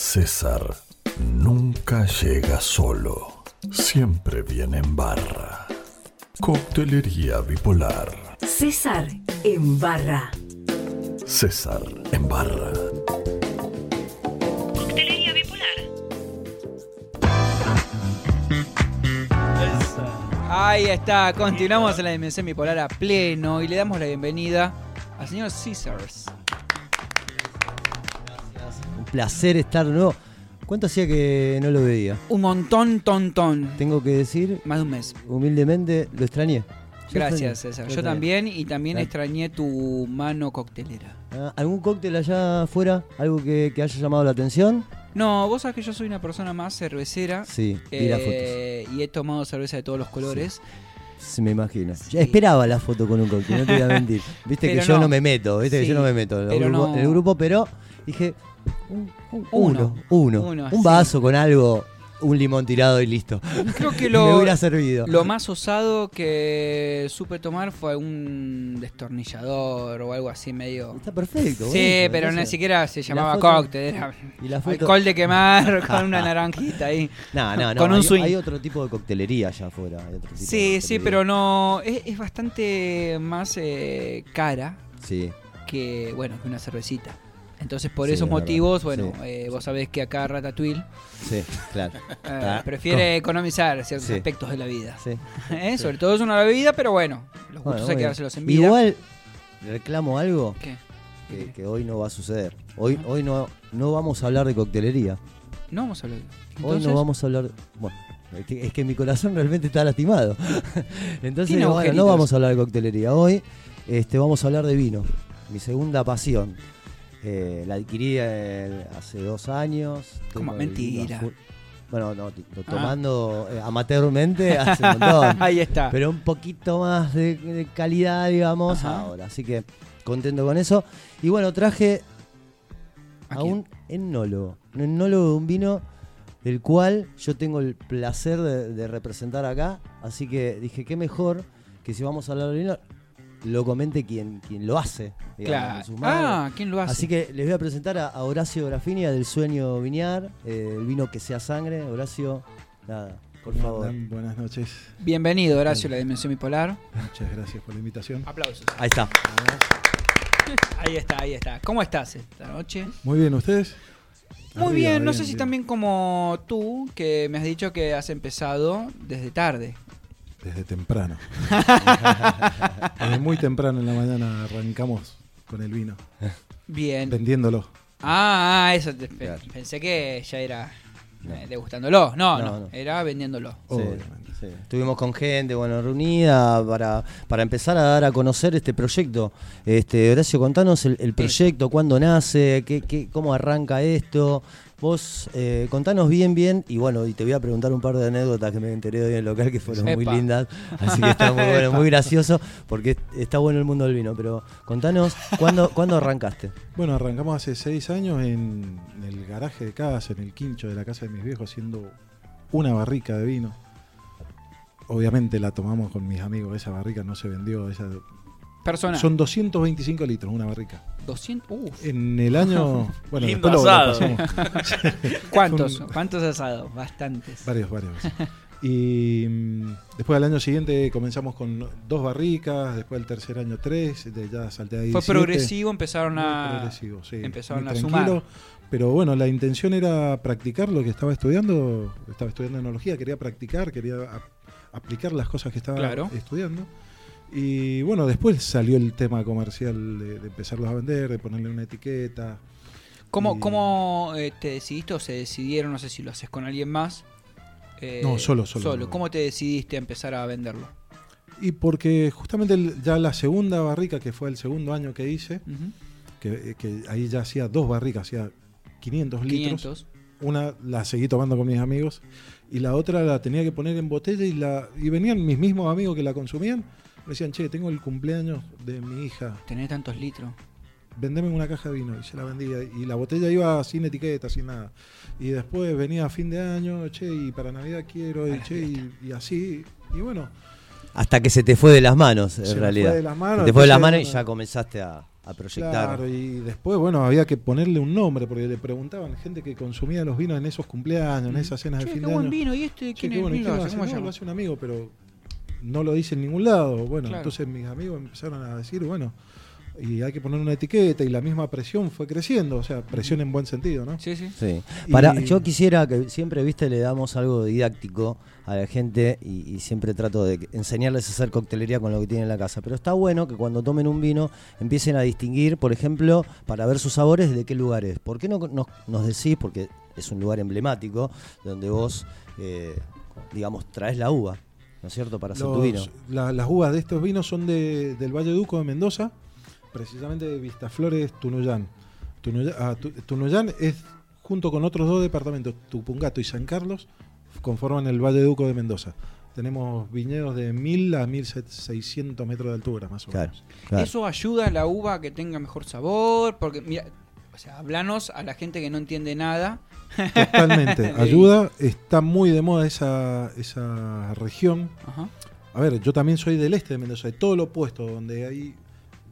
César nunca llega solo. Siempre viene en barra. Coctelería bipolar. César en barra. César en barra. Coctelería bipolar. Ahí está, continuamos en la dimensión bipolar a pleno y le damos la bienvenida al señor Caesars. Placer estar de nuevo. ¿Cuánto hacía que no lo veía? Un montón, tontón. Tengo que decir, Más de un mes. humildemente, lo extrañé. Yo Gracias, extrañé, César. yo también y también extrañé tu mano coctelera. Ah, ¿Algún cóctel allá afuera? ¿Algo que, que haya llamado la atención? No, vos sabés que yo soy una persona más cervecera. Sí, eh, y he tomado cerveza de todos los colores. Sí, me imagino. Sí. Ya esperaba la foto con un cóctel, no te voy a mentir. Viste Pero que yo no. me meto, viste que yo no me meto en el, grupo, no. en el grupo, pero dije, un- un- Uno. uno, un sí. vaso con algo, un limón tirado y listo. Creo que me lo, hubiera servido. lo más osado que supe tomar fue un destornillador o algo así medio. Está perfecto. Sí, pero ni siquiera se la llamaba foto- cóctel, era Y la foto... alcohol de quemar con una naranjita ahí. No, no, no. con un hay, swing. hay otro tipo de coctelería allá afuera. Sí, sí, pero no. Es, es bastante más eh, cara Sí, que, bueno, que una cervecita. Entonces, por Sí, esos verdad. motivos, bueno, Sí. eh, vos sabés que acá Ratatouille sí, claro. eh, prefiere economizar ciertos aspectos de la vida. Sí. ¿Eh? Sobre todo es una bebida, pero bueno, los Bueno, gustos hay que dárselos en vida. Igual reclamo algo ¿Qué? que, que hoy no va a suceder. Hoy, hoy no, no vamos a hablar de coctelería. No vamos a hablar de Hoy no vamos a hablar. Bueno, es que, es que mi corazón realmente está lastimado. Entonces, bueno, no vamos a hablar de coctelería. Hoy este, vamos a hablar de vino. Mi segunda pasión. Eh, la adquirí eh, hace dos años. Como el mentira. Bueno, no, Ah. tomando eh, amateurmente hace un montón. Ahí está. pero un poquito más de, de calidad, digamos, Ajá. ahora. Así que contento con eso. Y bueno, traje ¿A a un etnólogo. Un etnólogo de un vino del cual yo tengo el placer de, de representar acá. Así que dije, qué mejor que si vamos a hablar de vino, lo comente quien, quien lo hace. digamos, Claro. en sus manos. Ah, ¿quién lo hace? Así que les voy a presentar a, a Horacio Grafinia del Sueño Viñar, eh, el vino que sea sangre. Horacio, nada, por ¿Cómo favor. andan? Buenas noches. Bienvenido, Horacio, a la Dimensión Bipolar. Muchas gracias por la invitación. Aplausos. Ahí está. Ahí está, ahí está. ¿Cómo estás esta noche? Muy bien, ¿ustedes? Muy Arriba, bien, no sé si bien. también como tú, que me has dicho que has empezado desde tarde. Desde temprano. Desde muy temprano en la mañana arrancamos con el vino, Bien. vendiéndolo. Ah, ah, eso. te- pe- Claro. Pensé que ya era No. eh, degustándolo. No, no, No, no. era vendiéndolo. Sí, Obviamente. Sí. Estuvimos con gente, bueno, reunida para, para empezar a dar a conocer este proyecto. Este, Horacio, contanos el, el proyecto, cuándo nace, qué, qué, cómo arranca esto. Vos eh, contanos bien, bien, y bueno, y te voy a preguntar un par de anécdotas que me enteré hoy en el local que fueron muy lindas, así que está muy bueno, muy gracioso, porque está bueno el mundo del vino, pero contanos, ¿cuándo, ¿cuándo arrancaste? Bueno, arrancamos hace seis años en el garaje de casa, en el quincho de la casa de mis viejos, haciendo una barrica de vino. Obviamente la tomamos con mis amigos, esa barrica no se vendió. Esa... Persona. Son 225 litros una barrica. 200. Uf. En el año... Bueno, Lindo después lo. ¿Cuántos? un- ¿Cuántos asados? Bastantes. Varios, varios. Y mm, después al año siguiente comenzamos con dos barricas, después el tercer año tres, de ya salté a 17. Fue progresivo, empezaron Muy a. progresivo, sí, empezaron muy a sumar. Pero bueno, la intención era practicar lo que estaba estudiando. Estaba estudiando enología, quería practicar, quería aplicar las cosas que estaba Claro. estudiando. Y bueno, después salió el tema comercial de, de empezarlos a vender, de ponerle una etiqueta. ¿Cómo, Y- cómo eh, te decidiste o se decidieron? No sé si lo haces con alguien más. Eh, No, solo, solo. ¿Cómo te decidiste a empezar a venderlo? Y porque justamente el- ya la segunda barrica, que fue el segundo año que hice, Ujú. que, que ahí ya hacía dos barricas, hacía 500 litros. 500. Una la seguí tomando con mis amigos y la otra la tenía que poner en botella y la y venían mis mismos amigos que la consumían. Me decían, che, tengo el cumpleaños de mi hija, Tener tantos litros. vendeme una caja de vino. Y se la vendía. Y la botella iba sin etiqueta, sin nada. Y después venía a fin de año, che, y para Navidad quiero, y, che, y, y así. Y bueno, Hasta que se te fue de las manos, en se realidad. fue de las manos. Se te fue de las manos y ya comenzaste a, a proyectar. Claro, y después, bueno, había que ponerle un nombre, porque le preguntaban gente que consumía los vinos en esos cumpleaños, en esas cenas Che, de fin qué de buen año. vino. ¿Y este Che, quién qué es? bueno, ¿y ¿Quién lo hace? No, lo hace un amigo, pero no lo dice en ningún lado. Bueno, Claro. entonces mis amigos empezaron a decir, bueno, y hay que poner una etiqueta, y la misma presión fue creciendo, o sea, presión en buen sentido, ¿no? Sí, sí. Sí. Y- Para, yo quisiera que siempre, viste, le damos algo didáctico a la gente y, y siempre trato de enseñarles a hacer coctelería con lo que tienen en la casa. Pero está bueno que cuando tomen un vino empiecen a distinguir, por ejemplo, para ver sus sabores, de qué lugar es. ¿Por qué no nos, nos decís, porque es un lugar emblemático, donde vos, eh, digamos, traes la uva, ¿no es cierto?, para hacer tu Los- vino. la- las uvas de estos vinos son de- del Valle Duco de Mendoza, precisamente de Vistaflores Tunuyán. Tunuyán, ah, Tu- Tunuyán es, junto con otros dos departamentos, Tupungato y San Carlos, conforman el Valle Duco de Mendoza. Tenemos viñedos de 1000 a 1600 metros de altura, más o Claro, menos. claro. ¿Eso ayuda a la uva a que tenga mejor sabor? Porque, mira, o sea, hablanos a la gente que no entiende nada. Totalmente. Ayuda, está muy de moda esa, esa región. Ajá. A ver, yo también soy del este de Mendoza, de todo lo opuesto, donde hay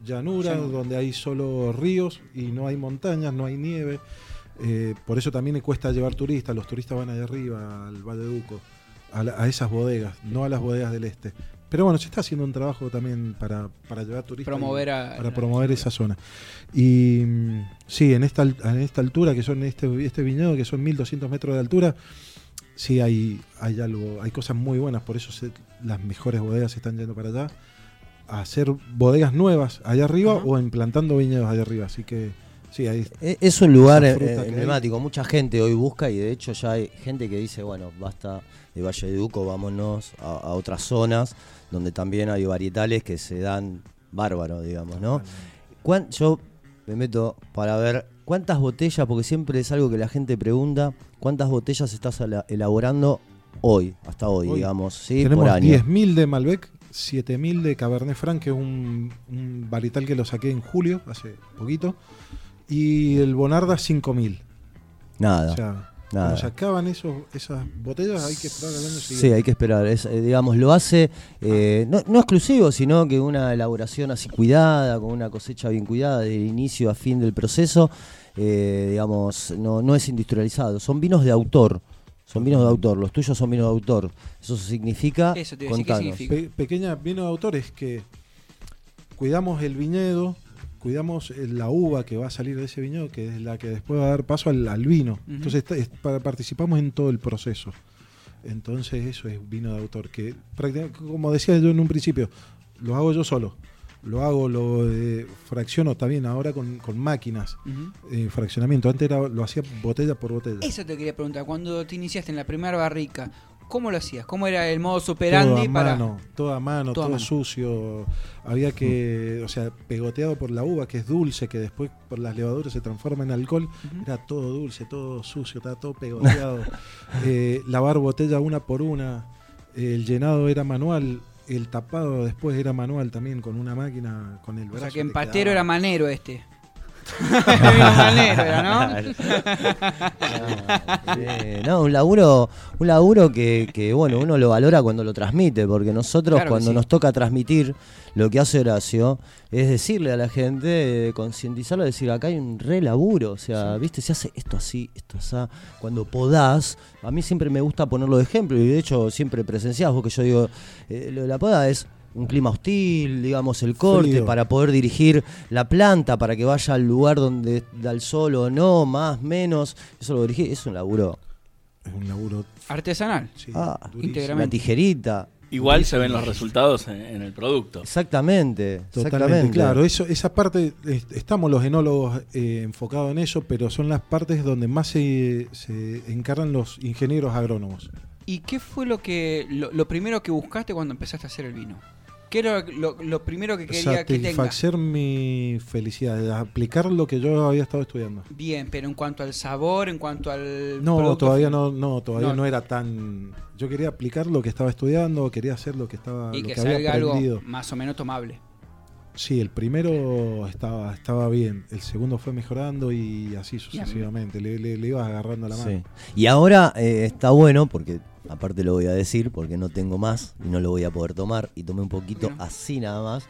llanura, donde hay solo ríos y no hay montañas, no hay nieve. Eh, por eso también le cuesta llevar turistas. Los turistas van allá arriba, al Valle Duco, a, la- a esas bodegas, no a las bodegas del este. Pero bueno, se está haciendo un trabajo también para, para llevar turistas. Promover a- para promover esa zona. Y mm, sí, en esta, en esta altura, que son este, este viñedo, que son 1200 metros de altura, sí hay, hay algo, hay cosas muy buenas, por eso se- las mejores bodegas se están yendo para allá a hacer bodegas nuevas allá arriba o implantando viñedos allá arriba. Así que sí, ahí E- Es un lugar eh, hay. emblemático. Mucha gente hoy busca y de hecho ya hay gente que dice, bueno, basta de Valle de Duco, vámonos a, a otras zonas donde también hay varietales que se dan bárbaro, digamos, ¿no? ¿Cuán- yo me meto para ver cuántas botellas, porque siempre es algo que la gente pregunta, cuántas botellas estás elaborando hoy, hasta hoy, Hoy digamos, ¿sí? tenemos por año. 10.000 de Malbec, 7.000 de Cabernet Franc, que es un, un varietal que lo saqué en julio, hace poquito, y el Bonarda 5.000. Nada. O sea, nada. cuando se acaban esos, esas botellas hay que esperar al año Sí, siguiente. hay que esperar. Es, eh, digamos, lo hace eh, no, no exclusivo, sino que una elaboración así cuidada, con una cosecha bien cuidada, del inicio a fin del proceso, eh, digamos, no, no es industrializado. Son vinos de autor. Son vinos de autor. Los tuyos son vinos de autor. Eso significa. Eso te iba a decir, ¿qué contanos. significa? Pe- pequeña vino de autor es que cuidamos el viñedo, cuidamos la uva que va a salir de ese viñedo, que es la que después va a dar paso al, al vino. Entonces está- es- pa- participamos en todo el proceso. Entonces eso es vino de autor, que prácticamente, como decía yo en un principio, lo hago yo solo. Lo hago, lo eh, fracciono también ahora con, con máquinas, eh, fraccionamiento. Antes era- lo hacía botella por botella. Eso te quería preguntar. Cuando te iniciaste en la primera barrica, ¿cómo lo hacías? ¿Cómo era el modo todo superandi a para.? mano, todo a mano, Todo todo mano. sucio. Había que, o sea, pegoteado por la uva, que es dulce, que después por las levaduras se transforma en alcohol. Era todo dulce, todo sucio, estaba todo pegoteado. Eh, lavar botella una por una. El llenado era manual. El tapado después era manual también, con una máquina, con el O brazo. sea que quedaba- era manero este. No, un laburo, un laburo que, que, bueno, uno lo valora cuando lo transmite, porque nosotros Claro cuando sí. nos toca transmitir lo que hace Horacio es decirle a la gente, eh, concientizarlo, decir, acá hay un re laburo, o sea, viste, se hace esto así, esto así, cuando podás, a mí siempre me gusta ponerlo de ejemplo, y de hecho siempre presenciás vos que yo digo, eh, lo de la poda es un clima hostil, digamos, el corte, Frío. para poder dirigir la planta, para que vaya al lugar donde da el sol o no, más, menos, eso lo dirigí, es un laburo. Es un laburo. Artesanal. sí, Ah, durísimo. íntegramente. La tijerita. Igual se ven los resultados en, en el producto. Exactamente. Totalmente, exactamente. claro. Eso, esa parte, estamos los enólogos eh, enfocados en eso, pero son las partes donde más se, se encargan los ingenieros agrónomos. ¿Y qué fue lo que lo, lo primero que buscaste cuando empezaste a hacer el vino? ¿Qué era lo, lo primero que quería que tenga? Satisfacer mi felicidad, de aplicar lo que yo había estado estudiando. Bien, pero en cuanto al sabor, en cuanto al No, producto todavía no, no, todavía No. no. era tan. Yo quería aplicar lo que estaba estudiando, quería hacer lo que estaba, y lo que, que, había salga algo más o menos tomable. Sí, el primero estaba, estaba bien, el segundo fue mejorando y así sucesivamente. Le, le- le ibas agarrando la mano. Sí. Y ahora eh, está bueno porque aparte lo voy a decir porque no tengo más y no lo voy a poder tomar y tomé un poquito así nada más.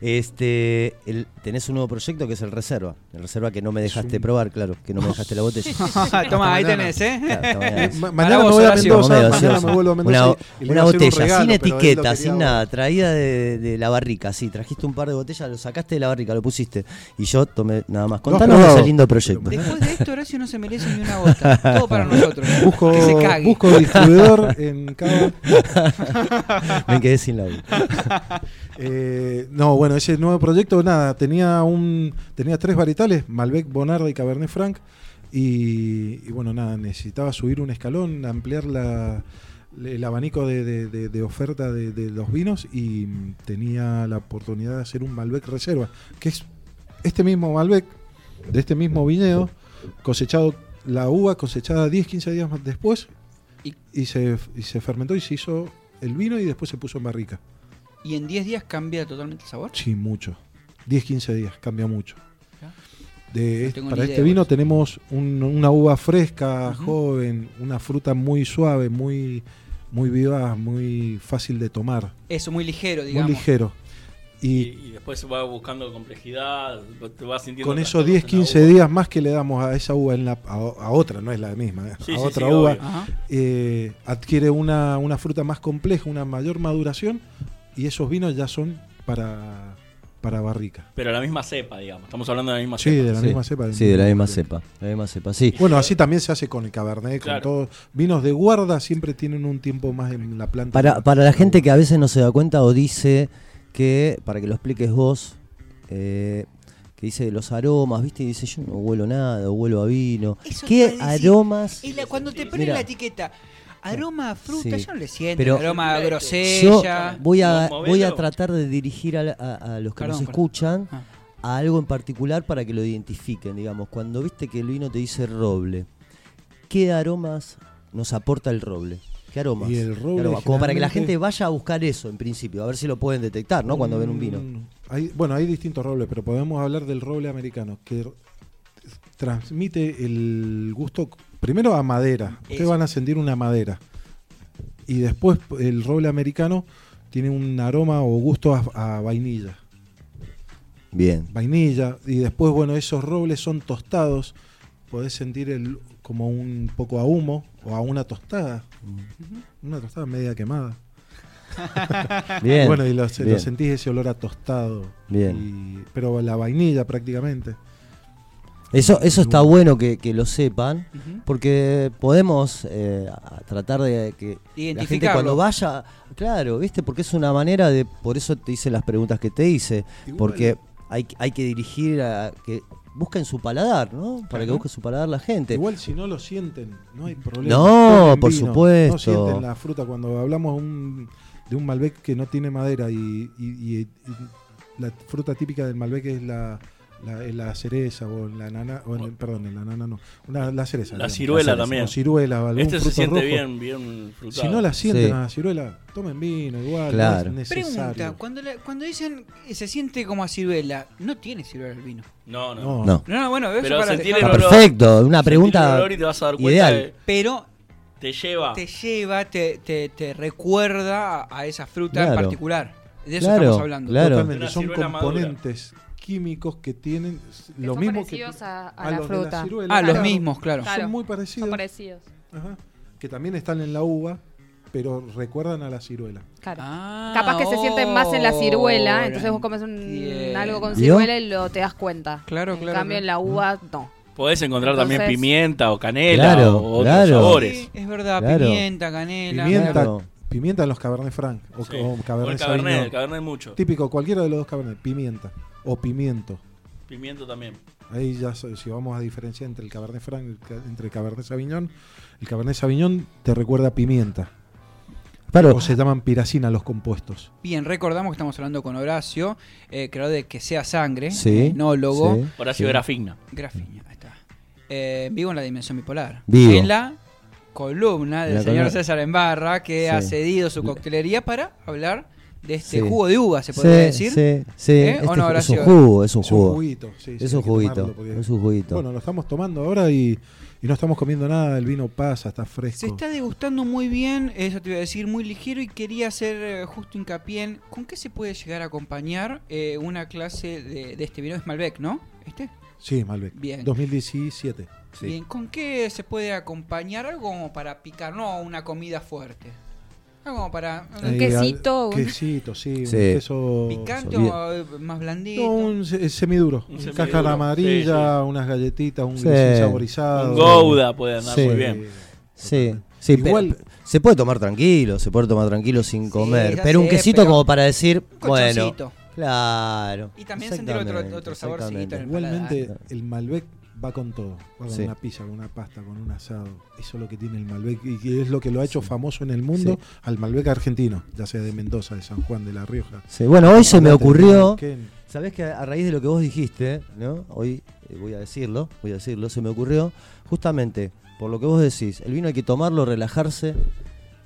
Este, el- tenés un nuevo proyecto que es el Reserva. El Reserva que no me dejaste probar, claro, que no me dejaste la botella. Toma, ahí mañana. tenés, ¿eh? Claro, toma, Ma- Para mañana me voy a. Mendoza, Medio mañana ansioso. me vuelvo a Mendoza Una, y- un botella regalo, sin etiqueta, sin ahora. nada, traída de, de la barrica, sí, trajiste un par de botellas, lo sacaste de la barrica, lo pusiste y yo tomé nada más. Contanos de probado. ese lindo proyecto. Después de esto, Horacio no se merece ni una gota. Todo para nosotros. Busco, que se cague. busco distribuidor en cada. Me quedé sin la. Eh, no, bueno, ese nuevo proyecto, nada, tenía un tenía tres varietales, Malbec, Bonarda y Cabernet Franc. Y, y bueno, nada, necesitaba subir un escalón, ampliar la, el abanico de, de- de- de oferta de, los vinos y mm, tenía la oportunidad de hacer un Malbec Reserva, que es este mismo Malbec, de este mismo viñedo, cosechado, la uva cosechada 10-15 días más después Y- y, se, y se fermentó y se hizo el vino y después se puso en barrica. Y en 10 días cambia totalmente el sabor. Sí, mucho. 10-15 días, cambia mucho. De No est- tengo para este idea, vino tenemos un- una uva fresca, joven, una fruta muy suave, muy, muy vivaz, muy fácil de tomar, Eso, muy ligero, digamos. muy ligero. Y, después se va buscando complejidad, te vas sintiendo. con esos cosas en la 10-15 uva. días más que le damos a esa uva, en la, a, a otra, no es la misma, eh, Sí, a sí, otra sí, uva, eh, adquiere una, una fruta más compleja, una mayor maduración y esos vinos ya son para, para barrica. Pero la misma cepa, digamos. Estamos hablando de la misma Sí, cepa. de la Sí, misma cepa. Sí, de la misma cepa. La misma cepa, sí. Bueno, así también se hace con el Cabernet, con Claro. todo. Vinos de guarda siempre tienen un tiempo más en la planta. Para, para la gente que a veces no se da cuenta o dice que, para que lo expliques vos, eh, que dice de los aromas, ¿viste? Y dice, yo no huelo nada, huelo a vino. Eso ¿Qué aromas? Y la- cuando te ponen Mira. la etiqueta aroma a fruta, Sí. yo no le siento. Pero- aroma a Yo- Yo grosella. voy a, voy a tratar de dirigir a, la- a- a los que Perdón, nos escuchan Ah. a algo en particular para que lo identifiquen, digamos. Cuando viste que el vino te dice roble, ¿qué aromas nos aporta el roble? ¿Qué aromas? Y el ¿Qué roble? Como para que la gente vaya a buscar eso en principio, a ver si lo pueden detectar, ¿no? Cuando ven un vino. Mm, Hay, bueno, hay distintos robles, pero podemos hablar del roble americano, que transmite el gusto, primero a madera. Ustedes van a sentir una madera. Y después el roble americano tiene un aroma o gusto a, a vainilla. Bien. vainilla y después bueno esos robles son tostados podés sentir el como un poco a humo o a una tostada. Una tostada media quemada. Bien. bueno y lo, lo sentís ese olor a tostado. Bien. y- pero la vainilla prácticamente. Eso, eso está bueno que, que lo sepan, porque podemos eh, tratar de que la gente cuando vaya, claro, ¿viste? Porque es una manera de, por eso te hice las preguntas que te hice, porque hay, hay que dirigir a que busquen su paladar, ¿no? Para que busque su paladar la gente. igual si no lo sienten no hay problema No, por vino, supuesto. no sienten la fruta cuando hablamos un- de un Malbec que no tiene madera y, y- y- y la fruta típica del Malbec es la la, es la cereza o la nana, o el- perdón, la nana no, una, la cereza. La digamos. ciruela cereza, también. o ciruela, algún Este se fruto siente rojo. bien, bien frutado. Si no la sienten Sí. a la ciruela, tomen vino igual, Claro. no es necesario. Pregunta, cuando, la- cuando dicen eh, se siente como a ciruela, no tiene ciruela el vino. No, no. No. No. No, no, bueno, eso Pero para sentir el olor- perfecto, una pregunta el olor y te vas a dar cuenta ideal. de- Pero te lleva. te lleva, te, te, te recuerda a, esa fruta en particular. De eso Claro, estamos hablando. claro. Totalmente, son madura. Químicos que tienen Que lo son mismo que parecidos a, a a la los de la fruta. ciruela. Ah, los mismos, claro. Claro. Son muy parecidos, Son parecidos. ajá, que también están en la uva, pero recuerdan a la ciruela. Claro. Ah, Capaz que se sienten más en la ciruela, entonces vos comes un, algo con ciruela y lo te das cuenta. Claro, en claro, cambio, en la uva, no. Podés encontrar también pimienta o canela Claro, o otros claro. sabores. Sí, es verdad, Claro. pimienta, canela. Pimienta, Claro. Pimienta en los Cabernet Franc o, Sí. o O Cabernet el cabernet, el cabernet mucho. Típico, cualquiera de los dos Cabernet, pimienta o pimiento. Pimiento también. Ahí ya si vamos a diferenciar entre el Cabernet Franc y entre el Cabernet Sauvignon, el Cabernet Sauvignon te recuerda a pimienta. Claro, O se llaman piracina los compuestos. Bien, recordamos que estamos hablando con Horacio, eh, creador de Que Sea Sangre, sí. enólogo, sí, Horacio sí. Grafigna. Grafiña, ahí está. Eh, vivo en la dimensión bipolar. Vivo. En la columna del la señor columna. César Embarra, que Sí. ha cedido su coctelería para hablar de este Sí. jugo de uva, se podría Sí, decir. Sí, sí. ¿Eh? Este ¿O no, ju- es un jugo, es un Es un jugo. juguito. sí, sí, Es un juguito. porque- Es un juguito. Bueno, lo estamos tomando ahora y, y no estamos comiendo nada. El vino pasa, está fresco. Se está degustando muy bien, eso te iba a decir, muy ligero y quería hacer eh, justo hincapié en con qué se puede llegar a acompañar eh, una clase de, de este vino. Es Malbec, ¿no? ¿Este? Sí, Malbec. Bien. 2017. Sí. Bien, ¿con qué se puede acompañar algo como para picar, no una comida fuerte? Algo como para... Un Ahí, quesito, al- un- quesito, sí. Un queso. ¿Picante o eh, más blandito? No, un se- semiduro. Un semiduro, cáscara amarilla, sí, unas galletitas, un saborizado. Un Gouda puede andar Sí. muy bien. Sí, sí, Igual- se puede tomar tranquilo, se puede tomar tranquilo sin comer. pero un quesito pero como para decir, Un bueno. Claro. Y también sentir otro- otro saborcito en el. Igualmente, paladar. el Malbec va con todo. Va con Sí. una pizza, con una pasta, con un asado. Eso es lo que tiene el Malbec y que es lo que lo ha hecho famoso en el mundo Sí. al Malbec argentino, ya sea de Mendoza, de San Juan, de La Rioja. Sí, bueno, hoy se me ocurrió, sabés que a raíz de lo que vos dijiste, ¿no? Hoy eh, voy a decirlo, voy a decirlo, se me ocurrió justamente por lo que vos decís, el vino hay que tomarlo, relajarse.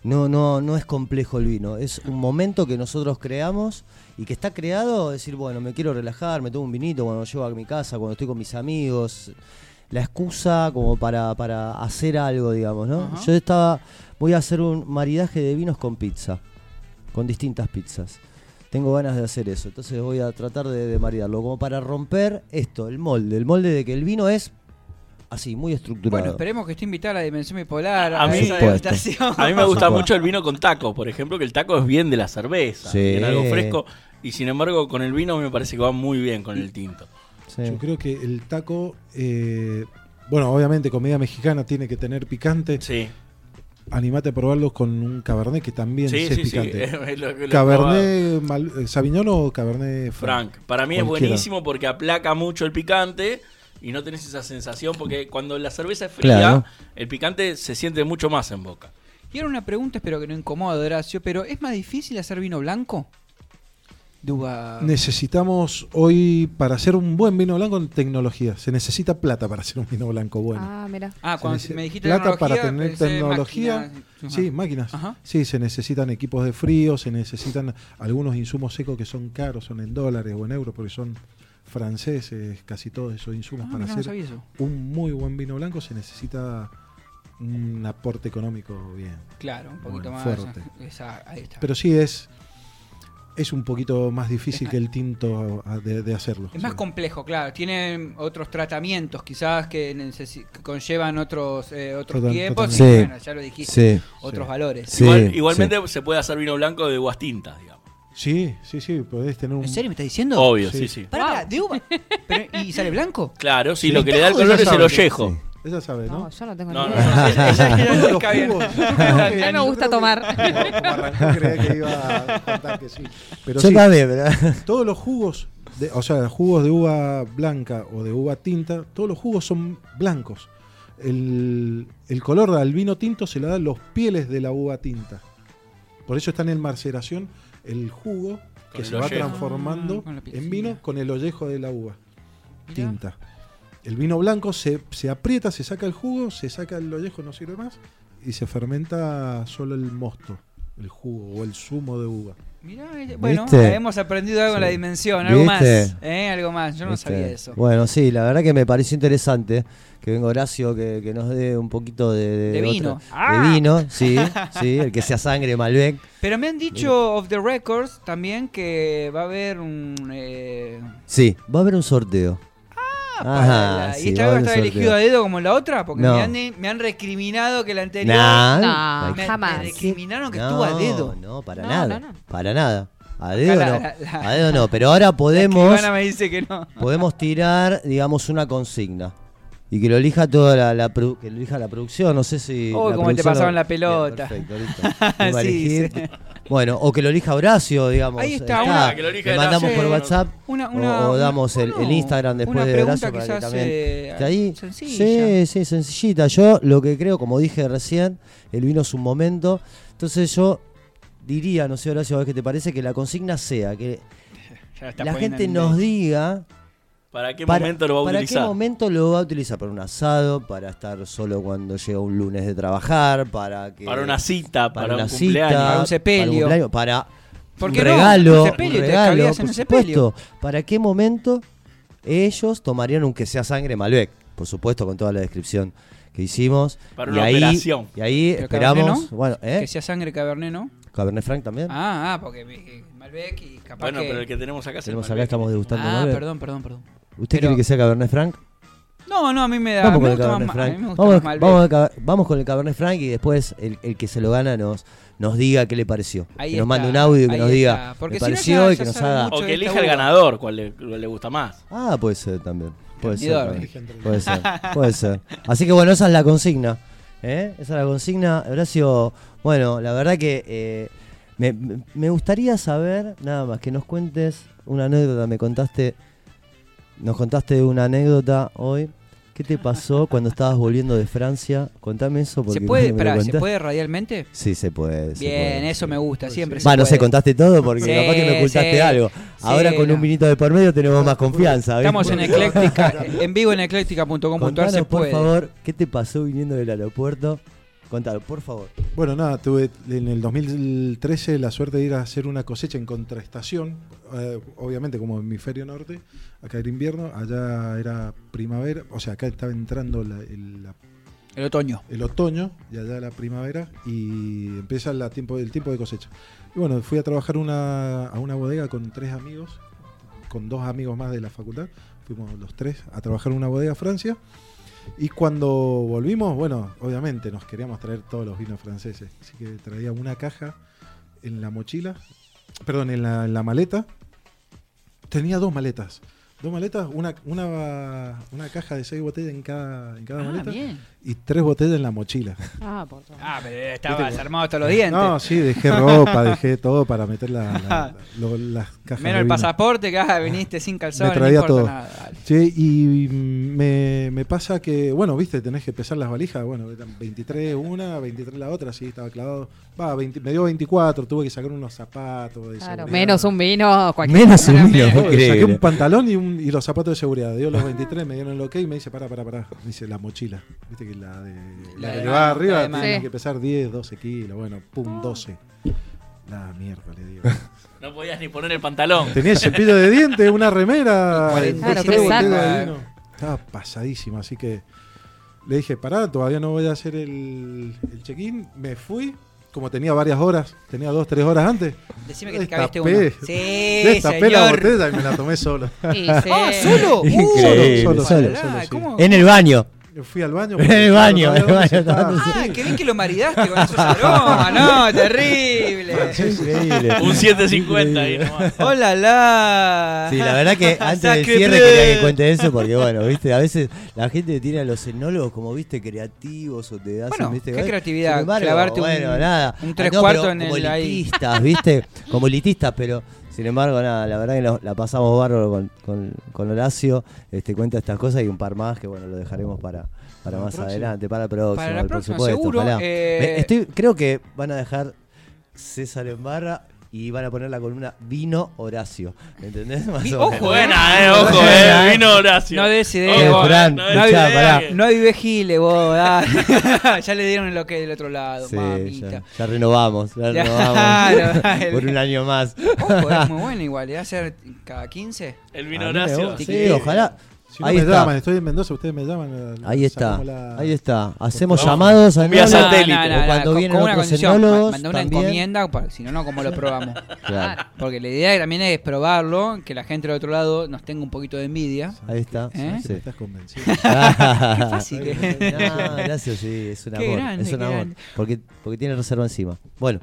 No, no, no es complejo el vino, es un momento que nosotros creamos y que está creado, decir, bueno, me quiero relajar, me tomo un vinito cuando llego a mi casa, cuando estoy con mis amigos, la excusa como para, para hacer algo, digamos, ¿no? Yo estaba, voy a hacer un maridaje de vinos con pizza, con distintas pizzas. Tengo ganas de hacer eso, entonces voy a tratar de, de maridarlo, como para romper esto, el molde, el molde de que el vino es así, muy estructurado. Bueno, esperemos que esté invitada a la dimensión bipolar. A mí- esa Supuesto. degustación. A mí me gusta mucho el vino con taco, por ejemplo, que el taco es bien de la cerveza, Sí. bien algo fresco. Y sin embargo, con el vino me parece que va muy bien con el tinto. Sí. Yo creo que el taco, eh, bueno, obviamente comida mexicana tiene que tener picante. Sí, Animate a probarlos con un cabernet que también sí, es sí, sí. picante. Es lo lo. Cabernet Mal- eh, Sauvignon o Cabernet Franc. Frank, para mí es buenísimo porque aplaca mucho el picante y no tenés esa sensación porque cuando la cerveza es fría, Claro. el picante se siente mucho más en boca. Y era una pregunta, espero que no incomode, Horacio, pero ¿es más difícil hacer vino blanco? De uva. Necesitamos hoy, para hacer un buen vino blanco, tecnología. Se necesita plata para hacer un vino blanco bueno. Ah, mira. Ah, Se cuando me dijiste plata tecnología, para tener tecnología. máquinas. Sí, máquinas. Ajá. Sí, se necesitan equipos de frío, se necesitan algunos insumos secos que son caros, son en dólares o en euros, porque son franceses, casi todos esos insumos Ah, para no hacer un muy buen vino blanco se necesita un aporte económico bien. Claro, un poquito Bueno, más. fuerte. esa- ahí está. Pero sí es es un poquito más difícil que el tinto de, de hacerlo. es más Sí. complejo, claro. Tienen otros tratamientos, quizás que, conllevan otros eh, otros Total- tiempos. y bueno, ya lo dijiste. Sí. Otros Sí. valores. Sí, Igual- igualmente sí. se puede hacer vino blanco de uvas tintas, digamos. Sí, sí, sí, podés tener un ¿En serio me estás diciendo? Obvio, Sí. sí, sí. Pará, pará, de uva. Pero, ¿Y sale blanco? Claro, sí, Sí. lo que le da el color es el sabe, ollejo. sí. Ella sabe, ¿no? No, yo no tengo No, ni no, idea. no, ella- ella Todos los cabe bien. jugos. A mí me gusta tomar. Como arrancó, creía que iba a contar que sí. Pero Yo sí, también, ¿verdad? todos los jugos, de, o sea, jugos de uva blanca o de uva tinta, todos los jugos son blancos. El, el color al vino tinto se le dan los pieles de la uva tinta. Por eso está en maceración el jugo que se va ollejo. transformando Ah, en vino con el ollejo de la uva Mirá. tinta. El vino blanco se, se aprieta, se saca el jugo, se saca el ollejo, no sirve más, y se fermenta solo el mosto, el jugo o el zumo de uva. Mirá, bueno, ¿Viste? hemos aprendido algo en Sí. la dimensión, algo ¿Viste? más. ¿eh? Algo más, yo no ¿Viste? sabía eso. Bueno, sí, la verdad que me pareció interesante que venga Horacio que, que nos dé un poquito de, De vino. otra- Ah. De vino, sí, sí, el que sea sangre Malbec. Pero me han dicho off the records también que va a haber un. Eh, Sí, va a haber un sorteo. Sí, ¿Y esta vez va a haber estar un elegido a dedo como la otra? Porque No. me, han, me han recriminado que la anterior. Nah, No, me, jamás. me recriminaron que no, estuvo a dedo. No, para No, nada. no, no. Para nada. A dedo la- no. la- la- a dedo no, pero ahora podemos escribana me dice que no. podemos tirar, digamos, una consigna. Y que lo elija toda la, la produ- que lo elija la producción, no sé si. Uy, la cómo te pasaban lo- la pelota. Bien, perfecto, listo. Sí, sí. Bueno, o que lo elija Horacio, digamos. Ahí está, Está. una- que lo elija Le mandamos por WhatsApp. Una, o- una- o, damos el, Instagram después de Horacio para que también eh, esté ahí. sencilla. Sí, sí, sencillita. Yo lo que creo, como dije recién, el vino es un momento. Entonces yo diría, no sé Horacio, a ver qué te parece, que la consigna sea que la gente en nos diga ¿Para qué para, momento lo va a para utilizar? qué momento lo va a utilizar. Para un asado, para estar solo cuando llega un lunes de trabajar, para que... Para una cita, para, para una un cita, cumpleaños. Para un sepelio. Para, un cumpleaños, para ¿Por un qué no? regalo, Un sepelio, un te regalo, en por el sepelio. supuesto. ¿Para qué momento ellos tomarían un que sea sangre Malbec? Por supuesto, con toda la descripción que hicimimos. Para y una ahí, operación. Y ahí Pero esperamos, no, bueno, ¿eh? Que sea sangre cabernet, ¿no? Cabernet Franc también. Ah, ah, porque Malbec y capaz Bueno, que... pero el que tenemos acá es el Tenemos acá, Malbec. estamos degustando Ah, Malbec. perdón, perdón, perdón. ¿Usted pero- quiere que sea Cabernet Franc? No, no, a mí me da... Vamos me con el gusta Cabernet más, a mí Franc. me gusta Vamos, más Malbec. vamos, a Cab- vamos con el Cabernet Franc y después el, el que se lo gana nos, nos diga qué le pareció. Ahí que nos mande un audio y que ahí nos está. diga Porque me si no pareció ya- y que nos haga. mucho. O que elija el ganador, cuál le, cuál le gusta más. Ah, puede ser también. Puede ser, también. puede ser. Puede ser. Así que bueno, esa es la consigna. ¿eh? Esa es la consigna. Horacio, bueno, la verdad que eh, me- me gustaría saber, nada más, que nos cuentes una anécdota. Me contaste, nos contaste una anécdota hoy. ¿Qué te pasó cuando estabas volviendo de Francia? Contame eso porque ¿Se puede, me lo pará, ¿se puede radialmente? Sí, se puede. se Bien, puede. eso me gusta, siempre se Va, no sé, contaste todo porque Sí, capaz que me ocultaste sí. algo. Ahora Sí, con no. un vinito de por medio tenemos más confianza. Estamos en ecléctica, en vivo en ecléctica.com.ar por puede. favor, ¿qué te pasó viniendo del aeropuerto? Contalo, por favor. Bueno, nada, tuve en el 2013 la suerte de ir a hacer una cosecha en contraestación, eh, obviamente como hemisferio norte, acá era invierno, allá era primavera, o sea, acá estaba entrando la- el, la- El otoño. el otoño y allá la primavera y empieza la tiempo, el tiempo de cosecha. Y bueno, fui a trabajar una, a una bodega con tres amigos, con dos amigos más de la facultad, fuimos los tres a trabajar en una bodega a Francia. Y cuando volvimos, bueno, obviamente nos queríamos traer todos los vinos franceses. Así que traía una caja en la mochila, perdón, en la, en la maleta. Tenía dos maletas. Dos maletas, una, una, una caja de seis botellas en cada, en cada Ah, maleta bien. y tres botellas en la mochila. Ah, por favor. Ah, pero estabas armado hasta los dientes. No, sí, dejé ropa, dejé todo para meter la, la- lo- las cajas. Menos de el pasaporte, que ah, viniste sin calzones, Me traía no importa todo. nada. Sí, y me, me pasa que, bueno, viste, tenés que pesar las valijas. Bueno, eran 23 una, 23 la otra, sí, estaba clavado. Va, 20 me dio 24, tuve que sacar unos zapatos. De Claro, seguridad. menos un vino, cualquier Menos un vino, Saqué un pantalón y, un- y los zapatos de seguridad. Dio los 23, me dieron el ok y me dice, para, para, para. Me dice, la mochila. Viste que la de La que va la arriba tiene Sí. que pesar 10, 12 kilos. Bueno, pum, 12. La mierda, le digo. No podías ni poner el pantalón. Tenía el cepillo de dientes, una remera, Cuarenta y tres siete botellas de vino. Estaba pasadísimo, así que le dije, pará, todavía no voy a hacer el, el check-in. Me fui, como tenía varias horas, tenía dos, tres horas antes. Decime que te cabiste uno. Destapé, Sí, destapé la señor. botella y me la tomé solo. Y sí. Ah, ¿solo? Uh, Increíble, solo, solo. solo, Pará, sí. ¿cómo? En el baño. Yo fui al baño. En el baño, en el baño, Ah, qué bien que lo maridaste con esos aromas, no, terrible. Increíble. Un 750 ahí nomás. Hola, la. Sí, la verdad que antes del cierre quería que cuente eso porque bueno, viste, a veces la gente tiene a los enólogos como viste creativos o te hacen, Bueno, viste, qué Sin creatividad, embargo, clavarte un- bueno, nada. un Ah, tres no, cuartos en como el ahí. elitistas, viste, como elitistas, pero sin embargo, nada, la verdad que lo- la pasamos bárbaro con, con, con Horacio, este cuenta estas cosas y un par más que bueno, lo dejaremos para, para más adelante, para el próximo, Para la por supuesto, seguro, eh, estoy, creo que van a dejar César en barra y van a poner la columna vino Horacio, ¿entendés? Más o ojo, menos. Buena, eh, ojo, Buena, eh. eh. Vino Horacio. No des idea, Ojo, vos, eh, Fran, no escuchá, idea pará. que- no hay vejile, vos. dale. ya le dieron el ok del otro lado, Sí, mamita. ya, ya renovamos, ya Ya, renovamos por un año más. Ojo, es muy bueno igual. ¿Le va a hacer cada 15? El vino Horacio. Sí, ojalá. Si no Ahí me está. llaman, estoy en Mendoza, ustedes me llaman. Ahí está, la- ahí está. Hacemos llamados a vía satélite. o cuando vienen con una otros condición, enólogos Manda una también. encomienda, si no, no, ¿cómo lo probamos? Claro, Porque la idea también es probarlo, que la gente del otro lado nos tenga un poquito de envidia. ahí está. ¿Eh? sí. Estás convencido. Qué fácil. que- No, gracias, sí, es un Qué amor. grande, es un amor. porque tiene reserva encima. Bueno,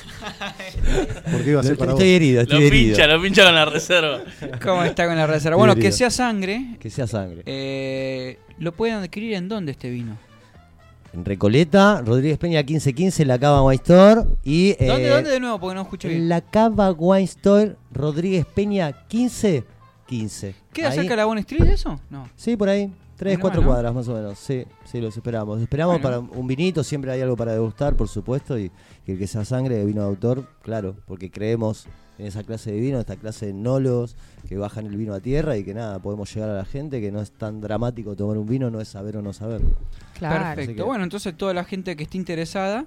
Porque iba a ser para vos. estoy herido, Lo estoy herido. pincha, lo pincha con la reserva. ¿Cómo está con la reserva? Bueno, que herido. sea sangre. Que sea sangre. eh, ¿Lo pueden adquirir en dónde este vino? En Recoleta, Rodríguez Peña 1515, la Cava Wine Store. Y, ¿Dónde, eh, dónde de nuevo? Porque no escucho bien. En la Cava Wine Store, Rodríguez Peña 1515. ¿Queda Ahí- cerca de la Bonne Street de eso? No. Sí, por ahí. Tres, cuatro cuadras más o menos. Sí, sí, los esperamos. Esperamos Bueno. para un vinito, siempre hay algo para degustar, por supuesto. Y, y el que sea sangre de vino de autor, claro, porque creemos en esa clase de vino, esta clase de enólogos que bajan el vino a tierra y que nada, podemos llegar a la gente, que no es tan dramático tomar un vino, no es saber o no saber. Claro. Perfecto. Que- Bueno, entonces toda la gente que esté interesada,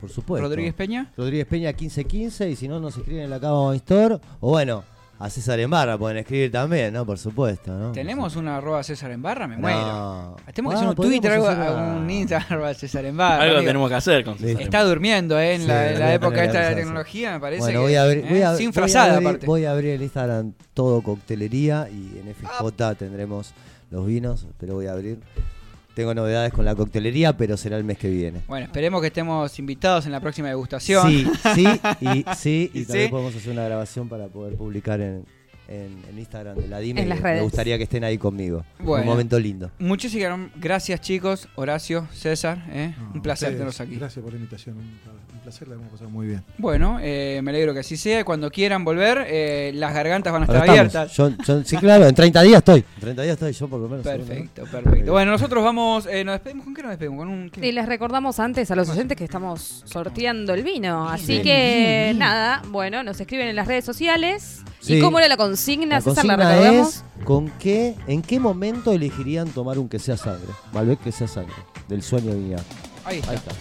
por supuesto. Rodríguez Peña. Rodríguez Peña 1515 y si no nos escriben en la Cava Store o bueno, a César en barra pueden escribir también, ¿no? Por supuesto, ¿no? Tenemos una arroba César en barra, me No. muero. Tenemos que Ah, hacer un Twitter, algo, una- un Instagram arroba César en barra. Algo amigo. tenemos que hacer con. César. Está durmiendo eh, en Sí, la, en época esta de la tecnología, me parece. Bueno, que, voy a abrir, eh, voy a, sin voy a frazada abrir- aparte. voy a abrir el Instagram todo coctelería y en FJ tendremos los vinos, pero voy a abrir. Tengo novedades con la coctelería, pero será el mes que viene. Bueno, esperemos que estemos invitados en la próxima degustación. Sí, sí, y sí, y, ¿Y también sí? podemos hacer una grabación para poder publicar en, en, en Instagram de la Dime. En las redes. Me gustaría que estén ahí conmigo. Bueno. Un momento lindo. Muchísimas gracias, chicos. Horacio, César, eh, No, un placer ustedes, tenerlos aquí. Gracias por la invitación. Un, un placer, la hemos pasado muy bien. Bueno, eh, me alegro que así sea. Cuando quieran volver, eh, las gargantas van a estar abiertas. Yo- yo- sí, claro, en 30 días estoy. En 30 días estoy yo por lo menos. Perfecto, perfecto. Bueno, nosotros vamos, eh, nos despedimos. ¿Con qué nos despedimos? ¿Con un qué? Y les recordamos antes a los oyentes que estamos sorteando el vino. Así que nada, bueno, nos escriben en las redes sociales. Sí. ¿Y cómo era la consigna, La César? ¿La consigna recordamos? es con qué, en qué momento elegirían tomar un que sea sangre. Malbec que sea sangre. Del sueño de Viña. Ahí está. Ahí está.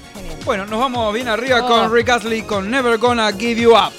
Bueno, nos vamos bien arriba Oh. con Rick Astley con Never Gonna Give You Up.